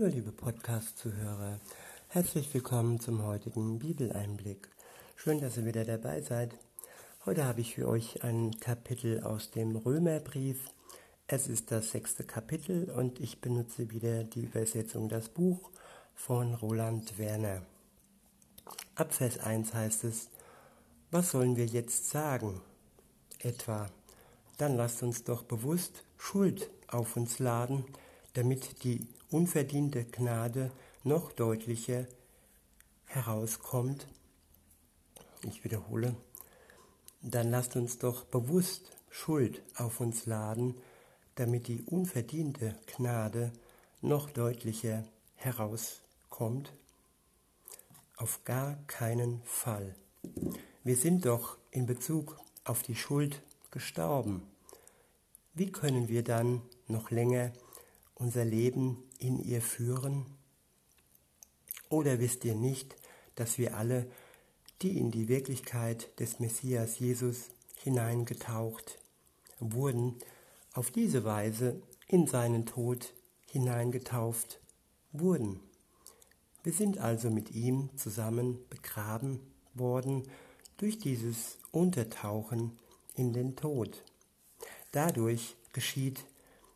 Hallo liebe Podcast-Zuhörer, herzlich willkommen zum heutigen Bibeleinblick. Schön, dass ihr wieder dabei seid. Heute habe ich für euch ein Kapitel aus dem Römerbrief. Es ist das sechste Kapitel und ich benutze wieder die Übersetzung Das Buch von Roland Werner. Ab Vers 1 heißt es, was sollen wir jetzt sagen? Etwa, dann lasst uns doch bewusst Schuld auf uns laden, damit die unverdiente Gnade noch deutlicher herauskommt. Ich wiederhole, dann lasst uns doch bewusst Schuld auf uns laden, damit die unverdiente Gnade noch deutlicher herauskommt. Auf gar keinen Fall. Wir sind doch in Bezug auf die Schuld gestorben. Wie können wir dann noch länger unser Leben in ihr führen? Oder wisst ihr nicht, dass wir alle, die in die Wirklichkeit des Messias Jesus hineingetaucht wurden, auf diese Weise in seinen Tod hineingetauft wurden? Wir sind also mit ihm zusammen begraben worden durch dieses Untertauchen in den Tod. Dadurch geschieht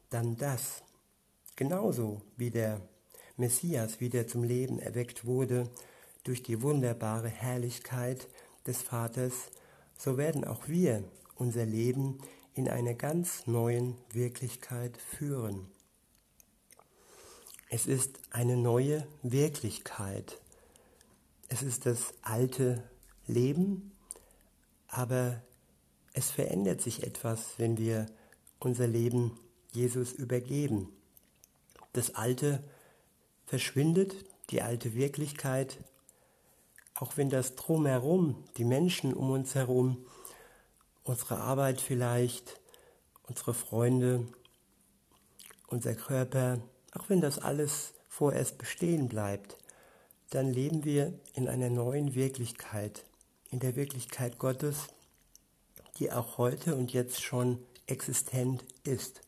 dann das, Genauso wie der Messias wieder zum Leben erweckt wurde durch die wunderbare Herrlichkeit des Vaters, so werden auch wir unser Leben in einer ganz neuen Wirklichkeit führen. Es ist eine neue Wirklichkeit. Es ist das alte Leben, aber es verändert sich etwas, wenn wir unser Leben Jesus übergeben. Das Alte verschwindet, die alte Wirklichkeit, auch wenn das drumherum, die Menschen um uns herum, unsere Arbeit vielleicht, unsere Freunde, unser Körper, auch wenn das alles vorerst bestehen bleibt, dann leben wir in einer neuen Wirklichkeit, in der Wirklichkeit Gottes, die auch heute und jetzt schon existent ist.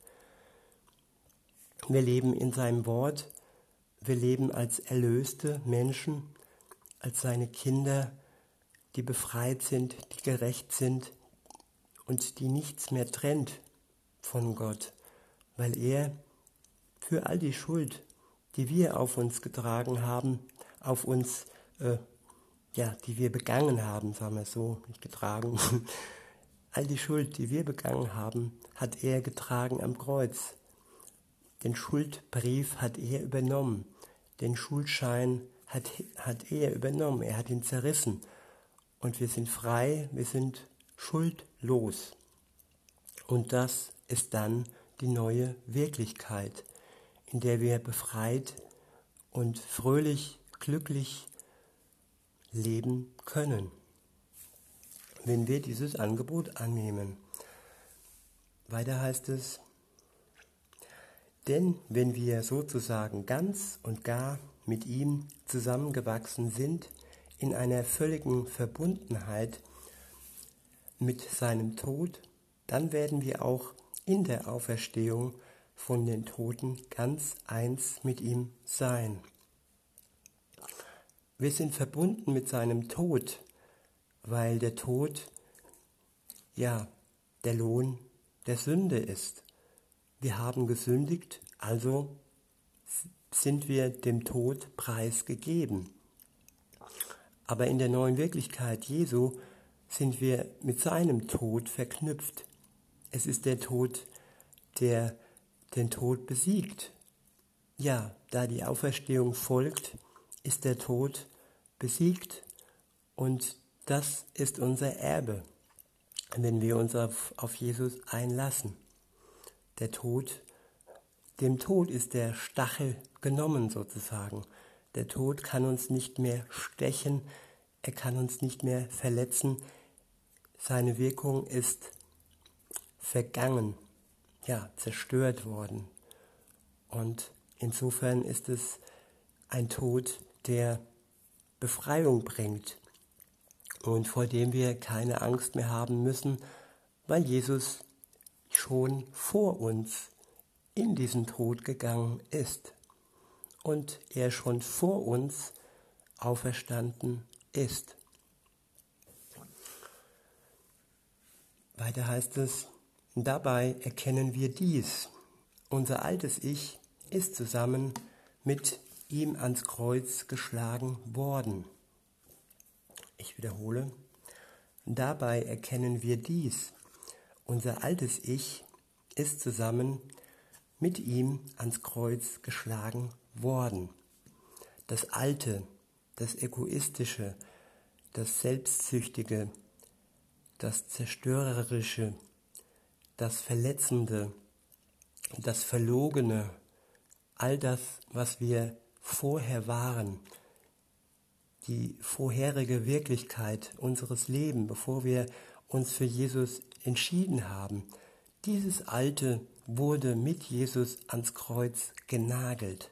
Wir leben in seinem Wort. Wir leben als erlöste Menschen, als seine Kinder, die befreit sind, die gerecht sind und die nichts mehr trennt von Gott, weil er für all die Schuld, die wir auf uns getragen haben, auf uns, äh, ja, die wir begangen haben, sagen wir so, nicht getragen, all die Schuld, die wir begangen haben, hat er getragen am Kreuz. Den Schuldbrief hat er übernommen. Den Schuldschein hat, hat er übernommen. Er hat ihn zerrissen. Und wir sind frei, wir sind schuldlos. Und das ist dann die neue Wirklichkeit, in der wir befreit und fröhlich, glücklich leben können, wenn wir dieses Angebot annehmen. Weiter heißt es, denn wenn wir sozusagen ganz und gar mit ihm zusammengewachsen sind, in einer völligen Verbundenheit mit seinem Tod, dann werden wir auch in der Auferstehung von den Toten ganz eins mit ihm sein. Wir sind verbunden mit seinem Tod, weil der Tod ja der Lohn der Sünde ist. Wir haben gesündigt, also sind wir dem Tod preisgegeben. Aber in der neuen Wirklichkeit Jesu sind wir mit seinem Tod verknüpft. Es ist der Tod, der den Tod besiegt. Ja, da die Auferstehung folgt, ist der Tod besiegt und das ist unser Erbe, wenn wir uns auf, auf Jesus einlassen. Der Tod, dem Tod ist der Stachel genommen sozusagen. Der Tod kann uns nicht mehr stechen, er kann uns nicht mehr verletzen. Seine Wirkung ist vergangen, ja, zerstört worden. Und insofern ist es ein Tod, der Befreiung bringt und vor dem wir keine Angst mehr haben müssen, weil Jesus schon vor uns in diesen Tod gegangen ist. und er schon vor uns auferstanden ist. Weiter heißt es, dabei erkennen wir dies. Unser altes Ich ist zusammen mit ihm ans Kreuz geschlagen worden. Ich wiederhole, dabei erkennen wir dies. Unser altes Ich ist zusammen mit ihm ans Kreuz geschlagen worden. Das Alte, das Egoistische, das Selbstsüchtige, das Zerstörerische, das Verletzende, das Verlogene, all das, was wir vorher waren, die vorherige Wirklichkeit unseres Lebens, bevor wir uns für Jesus entschieden haben, dieses Alte wurde mit Jesus ans Kreuz genagelt.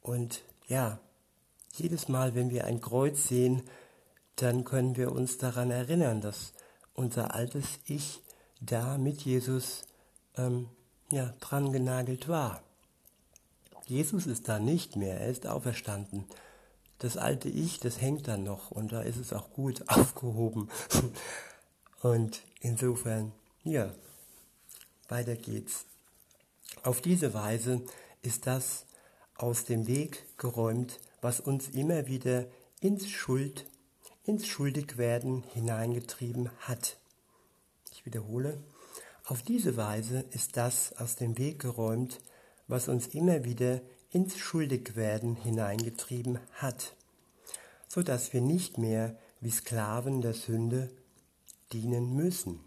Und ja, jedes Mal, wenn wir ein Kreuz sehen, dann können wir uns daran erinnern, dass unser altes Ich da mit Jesus ähm, ja, dran genagelt war. Jesus ist da nicht mehr, er ist auferstanden. Das alte Ich, das hängt dann noch und da ist es auch gut aufgehoben. und insofern, ja, weiter geht's. Auf diese Weise ist das aus dem Weg geräumt, was uns immer wieder ins Schuld, ins Schuldigwerden hineingetrieben hat. Ich wiederhole, auf diese Weise ist das aus dem Weg geräumt, was uns immer wieder ins Schuldigwerden hineingetrieben hat, so dass wir nicht mehr wie Sklaven der Sünde dienen müssen.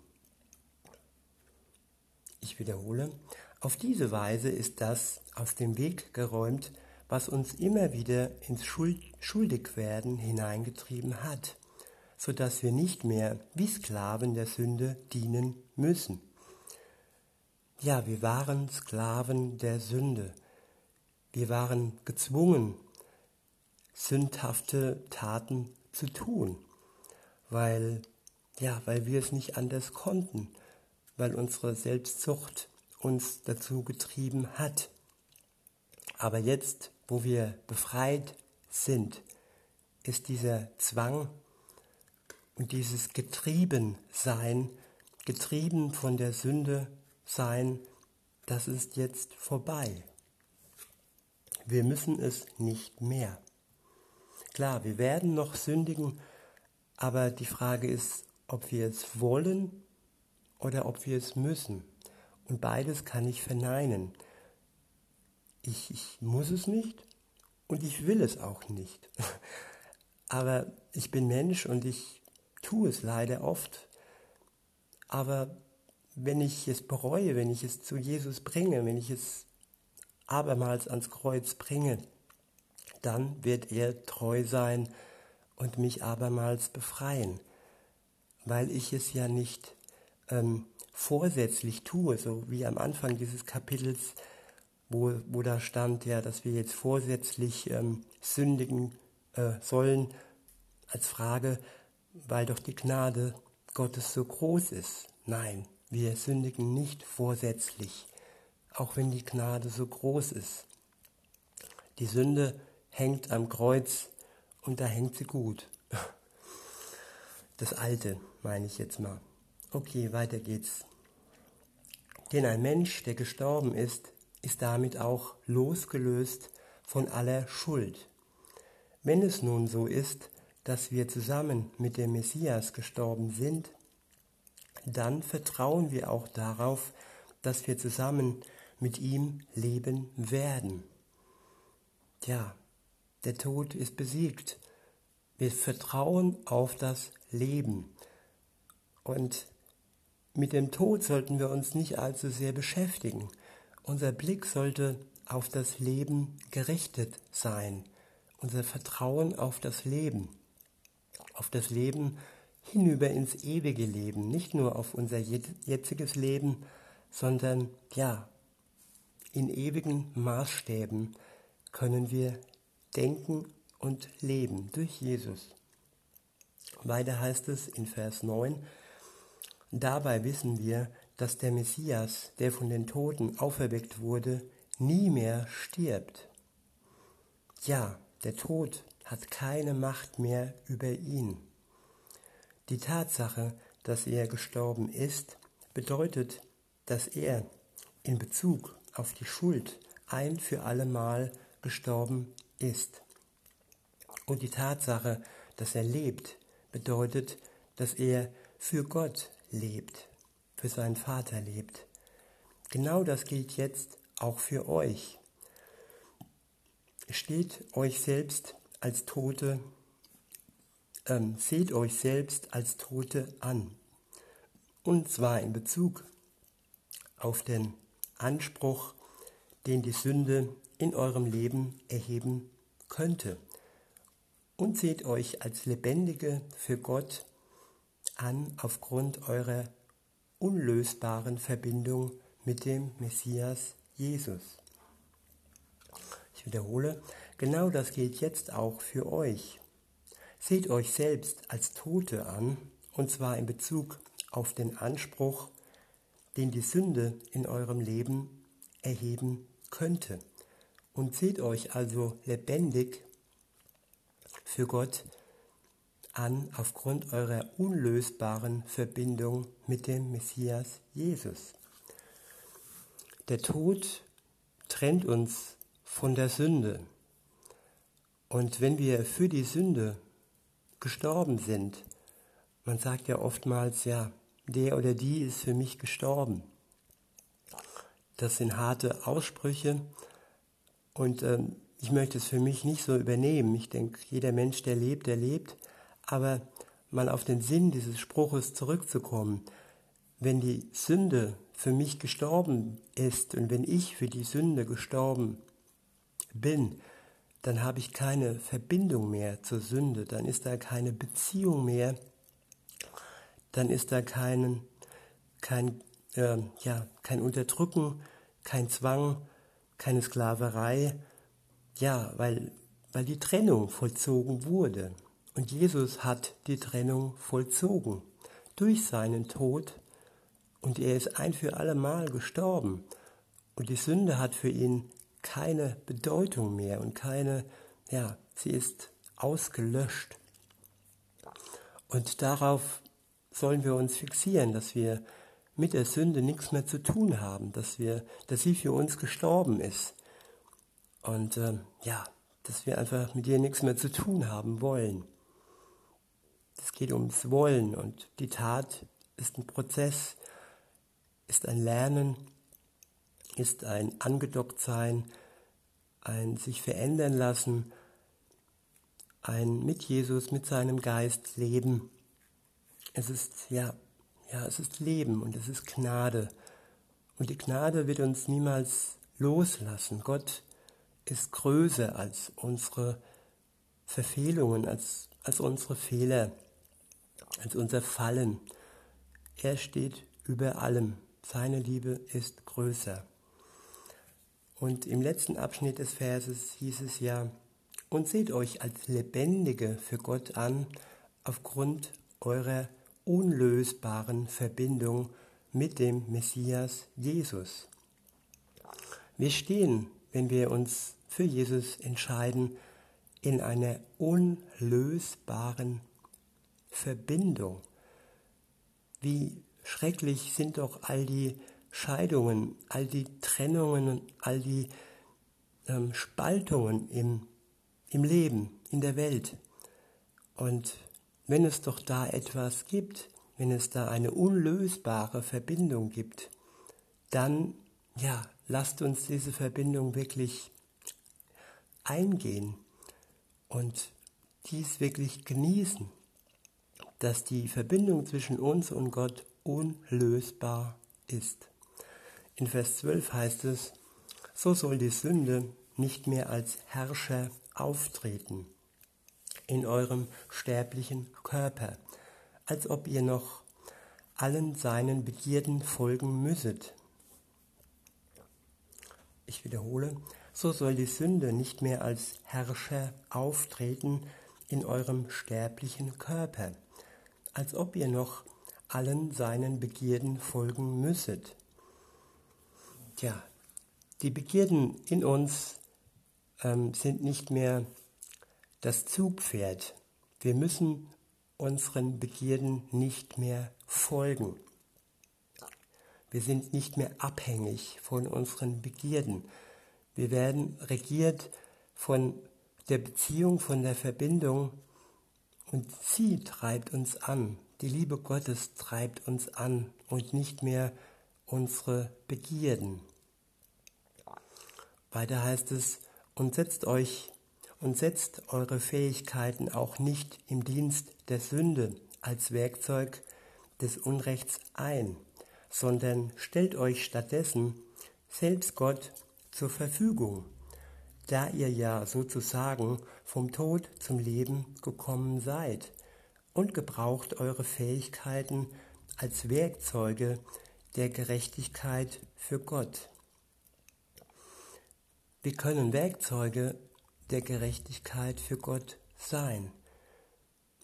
Ich wiederhole, auf diese Weise ist das aus dem Weg geräumt, was uns immer wieder ins Schuld Schuldigwerden hineingetrieben hat, so dass wir nicht mehr wie Sklaven der Sünde dienen müssen. Ja, wir waren Sklaven der Sünde. Wir waren gezwungen, sündhafte Taten zu tun, weil, ja, weil wir es nicht anders konnten weil unsere Selbstzucht uns dazu getrieben hat. Aber jetzt, wo wir befreit sind, ist dieser Zwang und dieses Getriebensein, getrieben von der Sünde sein, das ist jetzt vorbei. Wir müssen es nicht mehr. Klar, wir werden noch sündigen, aber die Frage ist, ob wir es wollen oder ob wir es müssen. Und beides kann ich verneinen. Ich, ich muss es nicht und ich will es auch nicht. Aber ich bin Mensch und ich tue es leider oft. Aber wenn ich es bereue, wenn ich es zu Jesus bringe, wenn ich es abermals ans Kreuz bringe, dann wird er treu sein und mich abermals befreien, weil ich es ja nicht ähm, vorsätzlich tue, so wie am Anfang dieses Kapitels, wo, wo da stand, ja, dass wir jetzt vorsätzlich ähm, sündigen äh, sollen, als Frage, weil doch die Gnade Gottes so groß ist. Nein, wir sündigen nicht vorsätzlich, auch wenn die Gnade so groß ist. Die Sünde hängt am Kreuz und da hängt sie gut. Das Alte meine ich jetzt mal. Okay, weiter geht's. Denn ein Mensch, der gestorben ist, ist damit auch losgelöst von aller Schuld. Wenn es nun so ist, dass wir zusammen mit dem Messias gestorben sind, dann vertrauen wir auch darauf, dass wir zusammen mit ihm leben werden. Ja, der Tod ist besiegt. Wir vertrauen auf das Leben. Und mit dem Tod sollten wir uns nicht allzu sehr beschäftigen. Unser Blick sollte auf das Leben gerichtet sein. Unser Vertrauen auf das Leben. Auf das Leben hinüber ins ewige Leben. Nicht nur auf unser jetziges Leben, sondern ja, in ewigen Maßstäben können wir denken und leben durch Jesus. Weiter heißt es in Vers 9, Dabei wissen wir, dass der Messias, der von den Toten auferweckt wurde, nie mehr stirbt. ja, der Tod hat keine Macht mehr über ihn. Die Tatsache, dass er gestorben ist, bedeutet, dass er in Bezug auf die Schuld ein für allemal gestorben ist. Und die Tatsache, dass er lebt, bedeutet, dass er für Gott lebt, für seinen Vater lebt. Genau das gilt jetzt auch für euch. Steht euch selbst als Tote, ähm, seht euch selbst als Tote an. Und zwar in Bezug auf den Anspruch, den die Sünde in eurem Leben erheben könnte. Und seht euch als Lebendige für Gott an aufgrund eurer unlösbaren Verbindung mit dem Messias Jesus. Ich wiederhole, genau das gilt jetzt auch für euch. Seht euch selbst als Tote an, und zwar in Bezug auf den Anspruch, den die Sünde in eurem Leben erheben könnte. Und seht euch also lebendig für Gott an aufgrund eurer unlösbaren Verbindung mit dem Messias Jesus. Der Tod trennt uns von der Sünde. Und wenn wir für die Sünde gestorben sind, man sagt ja oftmals, ja, der oder die ist für mich gestorben. Das sind harte Aussprüche und ähm, ich möchte es für mich nicht so übernehmen. Ich denke, jeder Mensch, der lebt, der lebt. Aber mal auf den Sinn dieses Spruches zurückzukommen. Wenn die Sünde für mich gestorben ist und wenn ich für die Sünde gestorben bin, dann habe ich keine Verbindung mehr zur Sünde, dann ist da keine Beziehung mehr, dann ist da kein, kein, äh, ja, kein Unterdrücken, kein Zwang, keine Sklaverei, ja, weil, weil die Trennung vollzogen wurde. Und Jesus hat die Trennung vollzogen durch seinen Tod und er ist ein für allemal gestorben. Und die Sünde hat für ihn keine Bedeutung mehr und keine, ja, sie ist ausgelöscht. Und darauf sollen wir uns fixieren, dass wir mit der Sünde nichts mehr zu tun haben, dass wir, dass sie für uns gestorben ist. Und äh, ja, dass wir einfach mit ihr nichts mehr zu tun haben wollen. Es geht ums Wollen und die Tat ist ein Prozess, ist ein Lernen, ist ein Angedocktsein, ein sich verändern lassen, ein mit Jesus, mit seinem Geist leben. Es ist, ja, ja, es ist Leben und es ist Gnade. Und die Gnade wird uns niemals loslassen. Gott ist größer als unsere Verfehlungen, als, als unsere Fehler, als unser Fallen. Er steht über allem. Seine Liebe ist größer. Und im letzten Abschnitt des Verses hieß es ja, und seht euch als Lebendige für Gott an, aufgrund eurer unlösbaren Verbindung mit dem Messias Jesus. Wir stehen wenn wir uns für Jesus entscheiden, in einer unlösbaren Verbindung. Wie schrecklich sind doch all die Scheidungen, all die Trennungen, all die ähm, Spaltungen im, im Leben, in der Welt. Und wenn es doch da etwas gibt, wenn es da eine unlösbare Verbindung gibt, dann ja, lasst uns diese Verbindung wirklich eingehen und dies wirklich genießen, dass die Verbindung zwischen uns und Gott unlösbar ist. In Vers 12 heißt es, so soll die Sünde nicht mehr als Herrscher auftreten in eurem sterblichen Körper, als ob ihr noch allen seinen Begierden folgen müsset ich wiederhole, so soll die Sünde nicht mehr als Herrscher auftreten in eurem sterblichen Körper, als ob ihr noch allen seinen Begierden folgen müsset. Tja, die Begierden in uns ähm, sind nicht mehr das Zugpferd. Wir müssen unseren Begierden nicht mehr folgen. Wir sind nicht mehr abhängig von unseren Begierden. Wir werden regiert von der Beziehung, von der Verbindung und sie treibt uns an. Die Liebe Gottes treibt uns an und nicht mehr unsere Begierden. Weiter heißt es, und setzt euch und setzt eure Fähigkeiten auch nicht im Dienst der Sünde als Werkzeug des Unrechts ein, sondern stellt euch stattdessen selbst Gott zur Verfügung, da ihr ja sozusagen vom Tod zum Leben gekommen seid und gebraucht eure Fähigkeiten als Werkzeuge der Gerechtigkeit für Gott. Wir können Werkzeuge der Gerechtigkeit für Gott sein.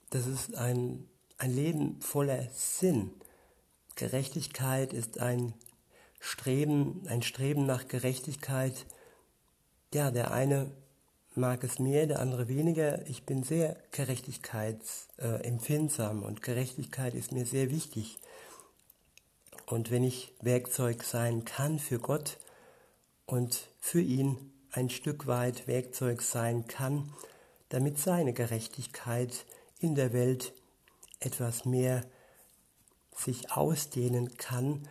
Das ist ein, ein Leben voller Sinn. Gerechtigkeit ist ein Streben, ein Streben nach Gerechtigkeit. Ja, der eine mag es mehr, der andere weniger. Ich bin sehr gerechtigkeitsempfindsam und Gerechtigkeit ist mir sehr wichtig. Und wenn ich Werkzeug sein kann für Gott und für ihn ein Stück weit Werkzeug sein kann, damit seine Gerechtigkeit in der Welt etwas mehr sich ausdehnen kann,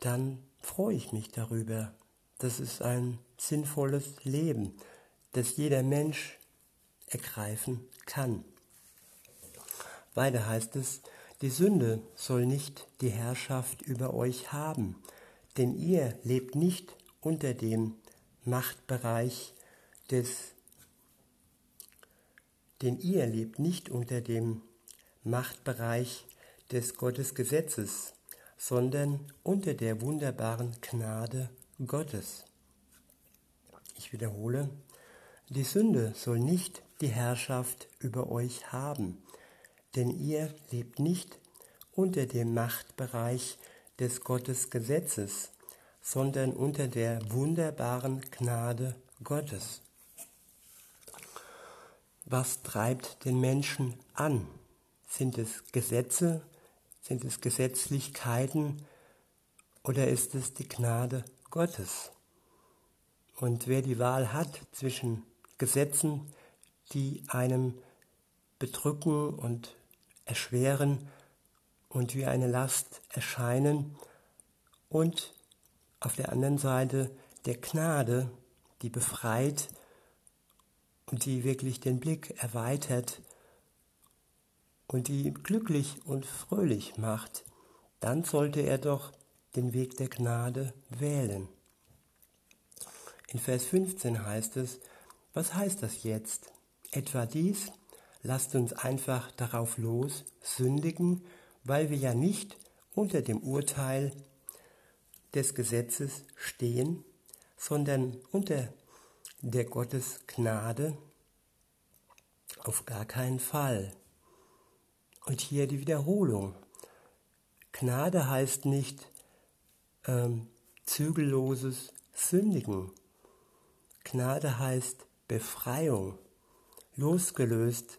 dann freue ich mich darüber. Das ist ein sinnvolles Leben, das jeder Mensch ergreifen kann. Weiter heißt es, die Sünde soll nicht die Herrschaft über euch haben, denn ihr lebt nicht unter dem Machtbereich des, denn ihr lebt nicht unter dem Machtbereich des Gottesgesetzes, sondern unter der wunderbaren Gnade Gottes. Ich wiederhole, die Sünde soll nicht die Herrschaft über euch haben, denn ihr lebt nicht unter dem Machtbereich des Gottesgesetzes, sondern unter der wunderbaren Gnade Gottes. Was treibt den Menschen an? Sind es Gesetze? Sind es Gesetzlichkeiten? Oder ist es die Gnade Gottes? Und wer die Wahl hat zwischen Gesetzen, die einem bedrücken und erschweren und wie eine Last erscheinen und auf der anderen Seite der Gnade, die befreit und die wirklich den Blick erweitert und die glücklich und fröhlich macht, dann sollte er doch den Weg der Gnade wählen. In Vers 15 heißt es, was heißt das jetzt? Etwa dies, lasst uns einfach darauf los, sündigen, weil wir ja nicht unter dem Urteil des Gesetzes stehen, sondern unter der Gottes Gnade auf gar keinen Fall. Und hier die Wiederholung. Gnade heißt nicht ähm, zügelloses Sündigen. Gnade heißt Befreiung, losgelöst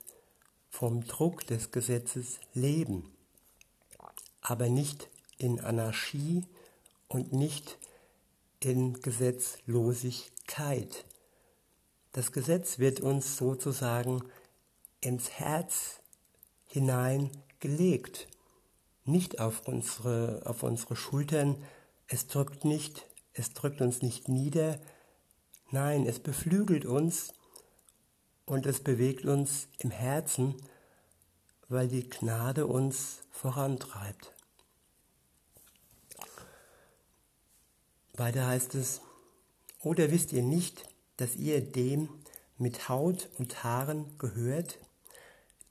vom Druck des Gesetzes leben, aber nicht in Anarchie und nicht in Gesetzlosigkeit. Das Gesetz wird uns sozusagen ins Herz hineingelegt, nicht auf unsere, auf unsere Schultern. Es drückt nicht, es drückt uns nicht nieder. Nein, es beflügelt uns und es bewegt uns im Herzen, weil die Gnade uns vorantreibt. Weiter heißt es, oder wisst ihr nicht, dass ihr dem mit Haut und Haaren gehört,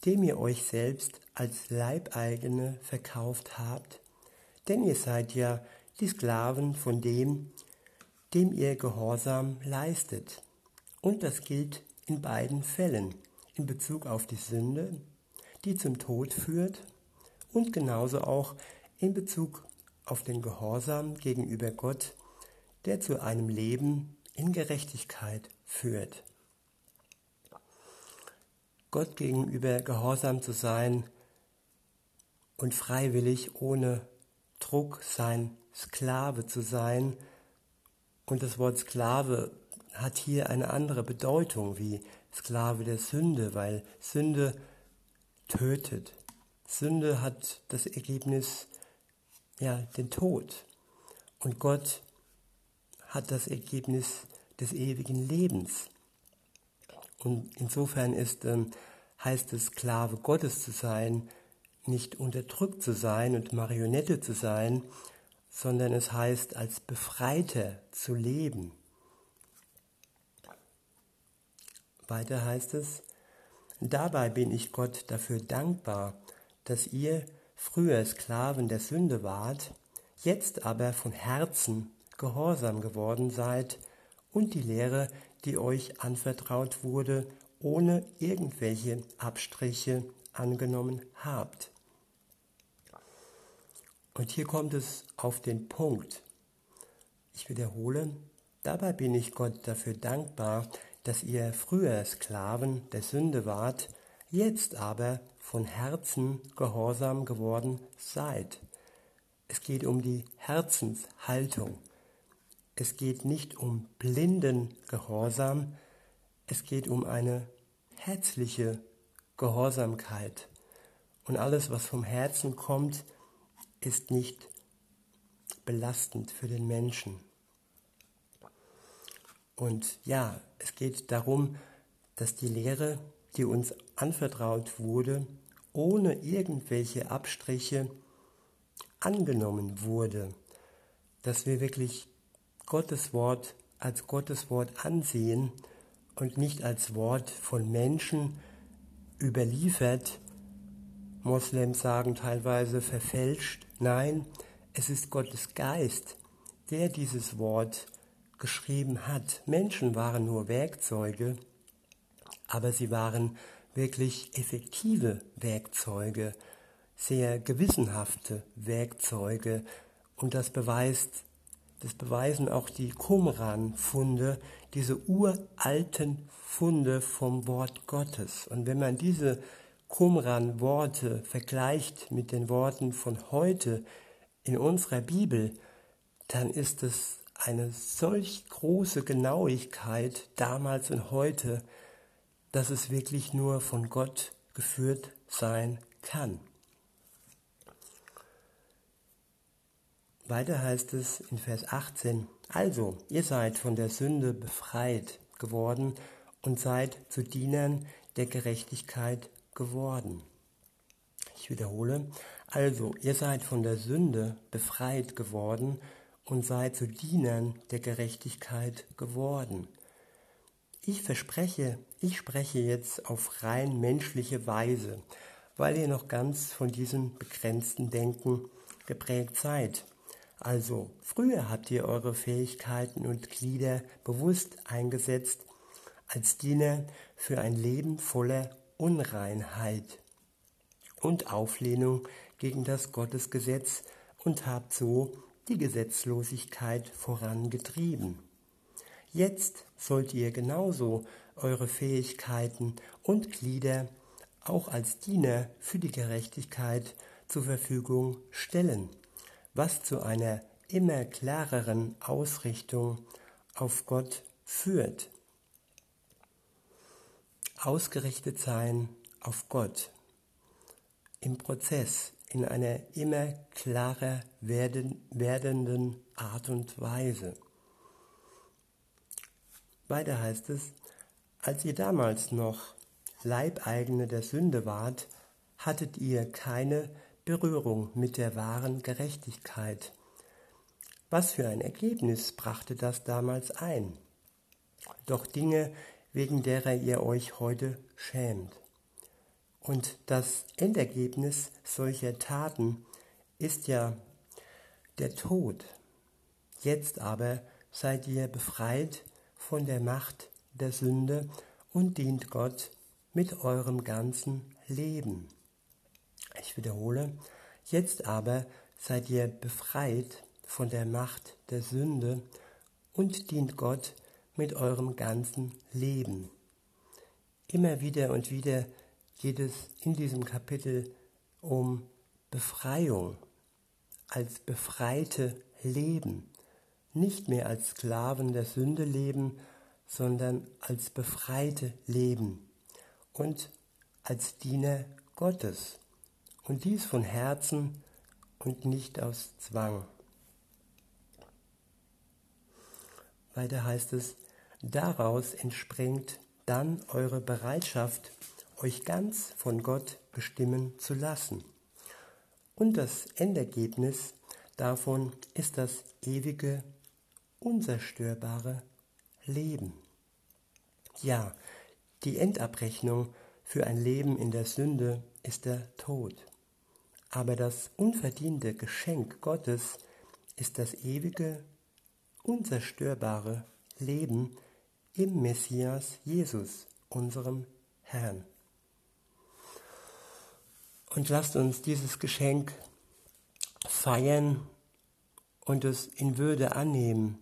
dem ihr euch selbst als Leibeigene verkauft habt? Denn ihr seid ja die Sklaven von dem, dem ihr Gehorsam leistet. Und das gilt in beiden Fällen, in Bezug auf die Sünde, die zum Tod führt, und genauso auch in Bezug auf den Gehorsam gegenüber Gott, der zu einem Leben in Gerechtigkeit führt. Gott gegenüber gehorsam zu sein und freiwillig ohne Druck sein Sklave zu sein. Und das Wort Sklave hat hier eine andere Bedeutung wie Sklave der Sünde, weil Sünde tötet. Sünde hat das Ergebnis, ja, den Tod. Und Gott hat das Ergebnis des ewigen Lebens. Und insofern ist, ähm, heißt es, Sklave Gottes zu sein, nicht unterdrückt zu sein und Marionette zu sein, sondern es heißt, als Befreiter zu leben. Weiter heißt es, dabei bin ich Gott dafür dankbar, dass ihr früher Sklaven der Sünde wart, jetzt aber von Herzen gehorsam geworden seid und die Lehre, die euch anvertraut wurde, ohne irgendwelche Abstriche angenommen habt. Und hier kommt es auf den Punkt. Ich wiederhole, dabei bin ich Gott dafür dankbar, dass ihr früher Sklaven der Sünde wart, jetzt aber von Herzen gehorsam geworden seid. Es geht um die Herzenshaltung. Es geht nicht um blinden Gehorsam, es geht um eine herzliche Gehorsamkeit. Und alles, was vom Herzen kommt, ist nicht belastend für den Menschen. Und ja, es geht darum, dass die Lehre, die uns anvertraut wurde, ohne irgendwelche Abstriche angenommen wurde, dass wir wirklich Gottes Wort als Gottes Wort ansehen und nicht als Wort von Menschen überliefert. Moslems sagen teilweise verfälscht. Nein, es ist Gottes Geist, der dieses Wort geschrieben hat. Menschen waren nur Werkzeuge, aber sie waren wirklich effektive Werkzeuge, sehr gewissenhafte Werkzeuge. Und das beweist, das beweisen auch die Qumran-Funde, diese uralten Funde vom Wort Gottes. Und wenn man diese Qumran-Worte vergleicht mit den Worten von heute in unserer Bibel, dann ist es eine solch große Genauigkeit damals und heute, dass es wirklich nur von Gott geführt sein kann. Weiter heißt es in Vers 18, also ihr seid von der Sünde befreit geworden und seid zu Dienern der Gerechtigkeit geworden. Ich wiederhole, also ihr seid von der Sünde befreit geworden und seid zu Dienern der Gerechtigkeit geworden. Ich verspreche, ich spreche jetzt auf rein menschliche Weise, weil ihr noch ganz von diesem begrenzten Denken geprägt seid. Also, früher habt ihr eure Fähigkeiten und Glieder bewusst eingesetzt als Diener für ein Leben voller Unreinheit und Auflehnung gegen das Gottesgesetz und habt so die Gesetzlosigkeit vorangetrieben. Jetzt sollt ihr genauso eure Fähigkeiten und Glieder auch als Diener für die Gerechtigkeit zur Verfügung stellen, was zu einer immer klareren Ausrichtung auf Gott führt. Ausgerichtet sein auf Gott im Prozess in einer immer klarer werden, werdenden Art und Weise. Weiter heißt es, als ihr damals noch Leibeigene der Sünde wart, hattet ihr keine Berührung mit der wahren Gerechtigkeit. Was für ein Ergebnis brachte das damals ein? Doch Dinge, wegen derer ihr euch heute schämt. Und das Endergebnis solcher Taten ist ja der Tod. Jetzt aber seid ihr befreit von der Macht der Sünde und dient Gott mit eurem ganzen Leben. Ich wiederhole, jetzt aber seid ihr befreit von der Macht der Sünde und dient Gott mit eurem ganzen Leben. Immer wieder und wieder geht es in diesem Kapitel um Befreiung, als Befreite leben, nicht mehr als Sklaven der Sünde leben, sondern als Befreite leben und als Diener Gottes und dies von Herzen und nicht aus Zwang. Weiter heißt es, daraus entspringt dann eure Bereitschaft, euch ganz von Gott bestimmen zu lassen. Und das Endergebnis davon ist das ewige, unzerstörbare Leben. Ja, die Endabrechnung für ein Leben in der Sünde ist der Tod. Aber das unverdiente Geschenk Gottes ist das ewige, unzerstörbare Leben im Messias Jesus, unserem Herrn. Und lasst uns dieses Geschenk feiern und es in Würde annehmen,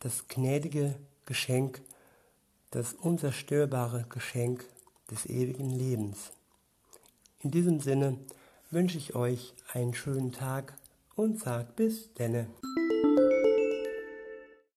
das gnädige Geschenk, das unzerstörbare Geschenk des ewigen Lebens. In diesem Sinne wünsche ich euch einen schönen Tag und sag bis denne.